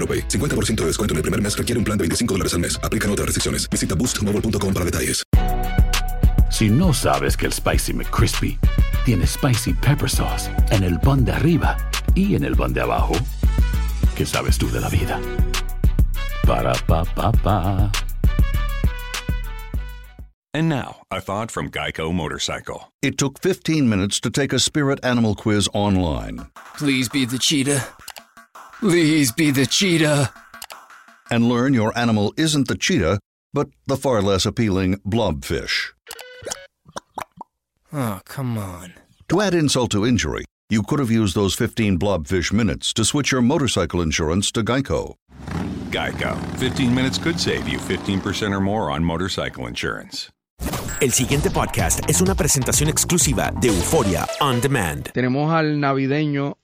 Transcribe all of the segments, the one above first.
AroPay. 50% de descuento en el primer mes requiere un plan de 25 dólares al mes. Aplican otras restricciones. Visita boostmobile.com para detalles. Si no sabes que el Spicy McCrispy tiene Spicy Pepper Sauce en el pan de arriba y en el pan de abajo, ¿qué sabes tú de la vida? Para, pa, pa, pa. And now, a thought from Geico Motorcycle. It took 15 minutes to take a spirit animal quiz online Please be the cheetah. Please be the cheetah. and learn your animal isn't the cheetah, but the far less appealing blobfish. Oh, come on. To add insult to injury, you could have used those 15 blobfish minutes to switch your motorcycle insurance to Geico. Geico. 15 minutes could save you 15% or more on motorcycle insurance. El siguiente podcast es una presentación exclusiva de Euforia On Demand. Tenemos al navideño,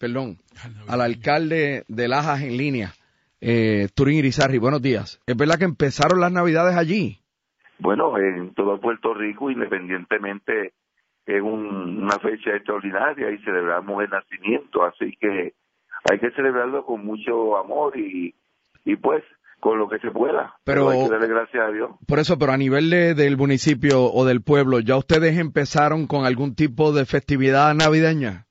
perdón, al alcalde de Lajas en línea, eh, Turín Irizarri. Buenos días. ¿Es verdad que empezaron las navidades allí? Bueno, en todo Puerto Rico, independientemente, es un- una fecha extraordinaria y celebramos el nacimiento, así que hay que celebrarlo con mucho amor y, y pues con lo que se pueda. Pero- hay que darle gracias a Dios. Por eso, pero a nivel de- del municipio o del pueblo, ¿ya ustedes empezaron con algún tipo de festividad navideña?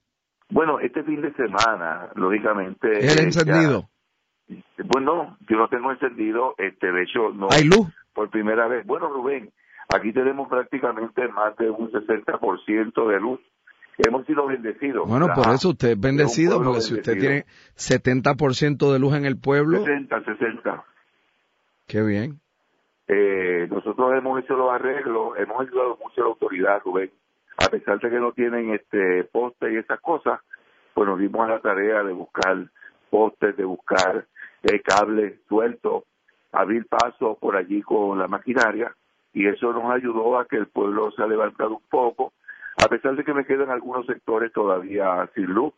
Bueno, este fin de semana, lógicamente... ¿Es el eh, encendido? ya- bueno, yo no tengo encendido, este, de hecho, no... ¿Hay luz? Por primera vez. Bueno, Rubén, aquí tenemos prácticamente más de un 60% de luz. Hemos sido bendecidos. Bueno, por eso usted es bendecido, porque si usted tiene 70% de luz en el pueblo, 60, 60. qué bien. Eh, nosotros hemos hecho los arreglos, hemos ayudado mucho a la autoridad, Rubén. A pesar de que no tienen este postes y esas cosas, pues nos dimos a la tarea de buscar postes, de buscar eh, cables sueltos, abrir paso por allí con la maquinaria y eso nos ayudó a que el pueblo se ha levantado un poco, a pesar de que me quedan algunos sectores todavía sin luz,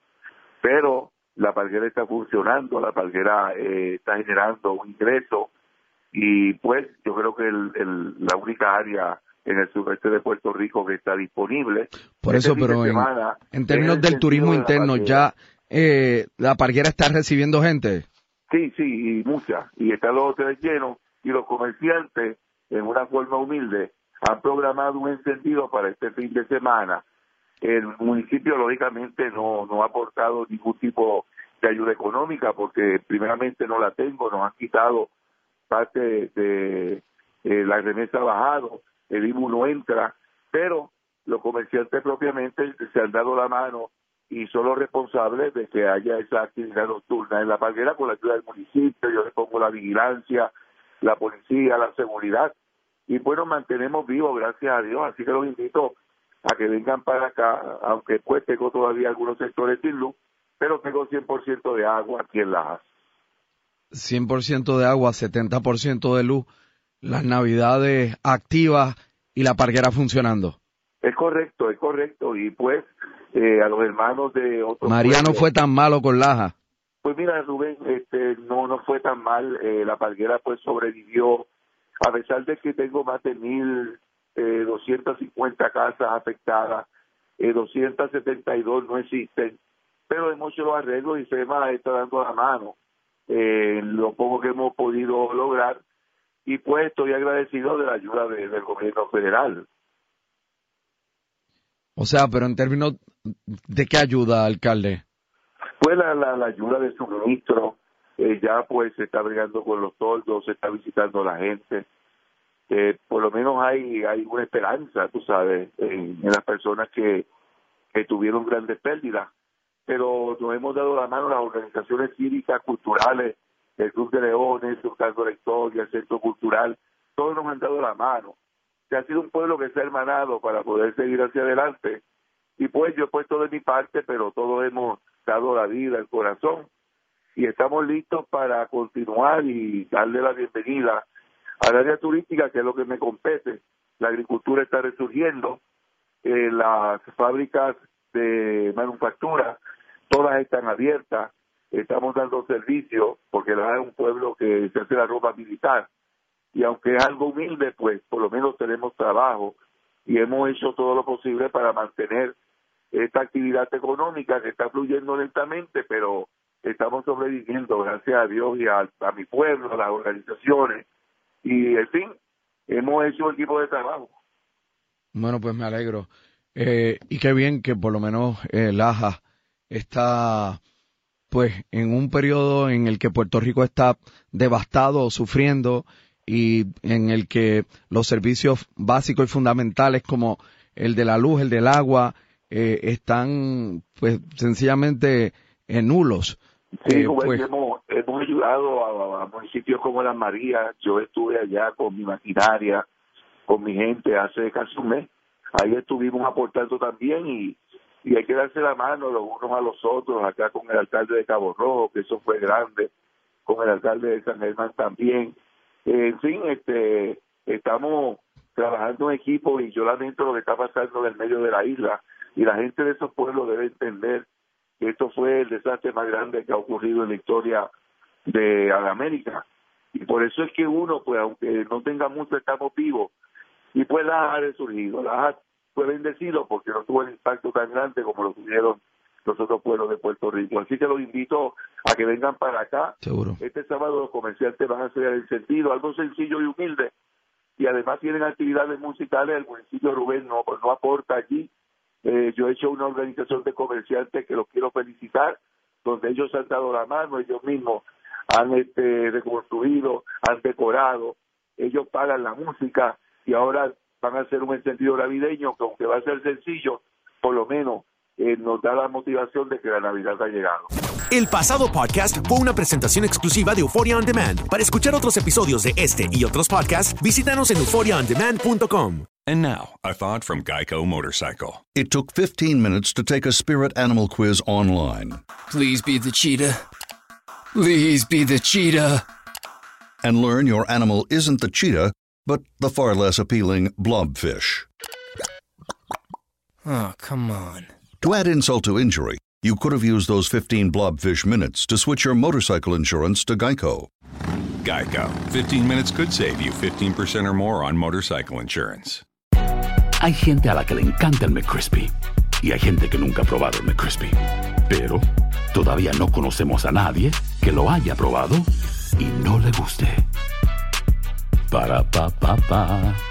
pero la palguera está funcionando, la palguera eh, está generando un ingreso y pues yo creo que el- la única área en el sureste de Puerto Rico que está disponible. Por este eso, pero en, semana en es términos el del turismo de interno, ya eh, la parguera está recibiendo gente. Sí, sí, y muchas. Y están los hoteles llenos y los comerciantes, en una forma humilde, han programado un encendido para este fin de semana. El municipio, lógicamente, no, no ha aportado ningún tipo de ayuda económica porque, primeramente, no la tengo. Nos han quitado parte de eh, la remesa bajado, el IBU no entra, pero los comerciantes propiamente se han dado la mano y son los responsables de que haya esa actividad nocturna en la palguera con la ayuda del municipio, yo le pongo la vigilancia, la policía, la seguridad, y nos mantenemos vivos, gracias a Dios, así que los invito a que vengan para acá, aunque pues tengo todavía algunos sectores sin luz, pero tengo 100% de agua aquí en Lajas. 100% de agua, 70% de luz, las navidades activas y la parguera funcionando. Es correcto, es correcto, y pues eh, a los hermanos de otros María no pueblos- fue tan malo con Laja. Pues mira, Rubén, este, no, no fue tan mal. eh, la palguera pues sobrevivió a pesar de que tengo más de mil eh, 250 casas afectadas, eh, 272 no existen, pero hemos hecho los arreglos y FEMA está dando la mano eh, lo poco que hemos podido lograr y pues estoy agradecido de la ayuda de, del gobierno federal. O sea, pero en términos de qué ayuda, alcalde? Pues la, la, la ayuda de suministro, eh, ya pues se está brigando con los toldos, se está visitando a la gente, eh, por lo menos hay hay una esperanza, tú sabes, en, en las personas que, que tuvieron grandes pérdidas, pero nos hemos dado la mano a las organizaciones cívicas, culturales, el Club de Leones, de la Historia, el Centro Cultural, todos nos han dado la mano. Se ha sido un pueblo que se ha hermanado para poder seguir hacia adelante. Y pues yo he puesto de mi parte, pero todos hemos dado la vida, el corazón, y estamos listos para continuar y darle la bienvenida al área turística, que es lo que me compete. La agricultura está resurgiendo, eh, las fábricas de manufactura, todas están abiertas, estamos dando servicio, porque la es un pueblo que se hace la ropa militar, y aunque es algo humilde, pues por lo menos tenemos trabajo y hemos hecho todo lo posible para mantener esta actividad económica que está fluyendo lentamente, pero estamos sobreviviendo, gracias a Dios y a, a mi pueblo, a las organizaciones, y en fin, hemos hecho un equipo de trabajo. Bueno, pues me alegro. Eh, y qué bien que por lo menos eh, Laja está pues en un periodo en el que Puerto Rico está devastado, sufriendo y en el que los servicios básicos y fundamentales como el de la luz, el del agua, eh, están pues sencillamente eh, nulos. Sí, Eh, Rubén, pues, hemos, hemos ayudado a, a municipios como Las Marías. Yo estuve allá con mi maquinaria, con mi gente hace casi un mes. Ahí estuvimos aportando también y, y hay que darse la mano los unos a los otros. Acá con el alcalde de Cabo Rojo, que eso fue grande, con el alcalde de San Germán también. Eh, en fin, este, estamos trabajando en equipo y yo lamento lo que está pasando en el medio de la isla y la gente de esos pueblos debe entender que esto fue el desastre más grande que ha ocurrido en la historia de América. Y por eso es que uno, pues aunque no tenga mucho, estamos vivos. Y pues la ha resurgido. La fue bendecido porque no tuvo el impacto tan grande como lo tuvieron los otros pueblos de Puerto Rico. Así que los invito a que vengan para acá. Seguro. Este sábado los comerciantes van a hacer el sentido, algo sencillo y humilde. Y además tienen actividades musicales. El municipio Rubén no, pues no aporta allí. Eh, yo he hecho una organización de comerciantes que los quiero felicitar, donde ellos han dado la mano, ellos mismos han este, reconstruido, han decorado, ellos pagan la música y ahora van a hacer un encendido navideño que aunque va a ser sencillo, por lo menos eh, nos da la motivación de que la Navidad ha llegado. El pasado podcast fue una presentación exclusiva de Euphoria On Demand. Para escuchar otros episodios de este y otros podcasts, visítanos en euphoriaondemand.com. And now, a thought from Geico Motorcycle. It took 15 minutes to take a spirit animal quiz online Please be the cheetah. Please be the cheetah. and learn your animal isn't the cheetah, but the far less appealing blobfish. Oh, come on. To add insult to injury, you could have used those 15 blobfish minutes to switch your motorcycle insurance to Geico. Geico. 15 minutes could save you 15% or more on motorcycle insurance. Hay gente a la que le encanta el McCrispy y hay gente que nunca ha probado el McCrispy. Pero todavía no conocemos a nadie que lo haya probado y no le guste. Para pa pa pa.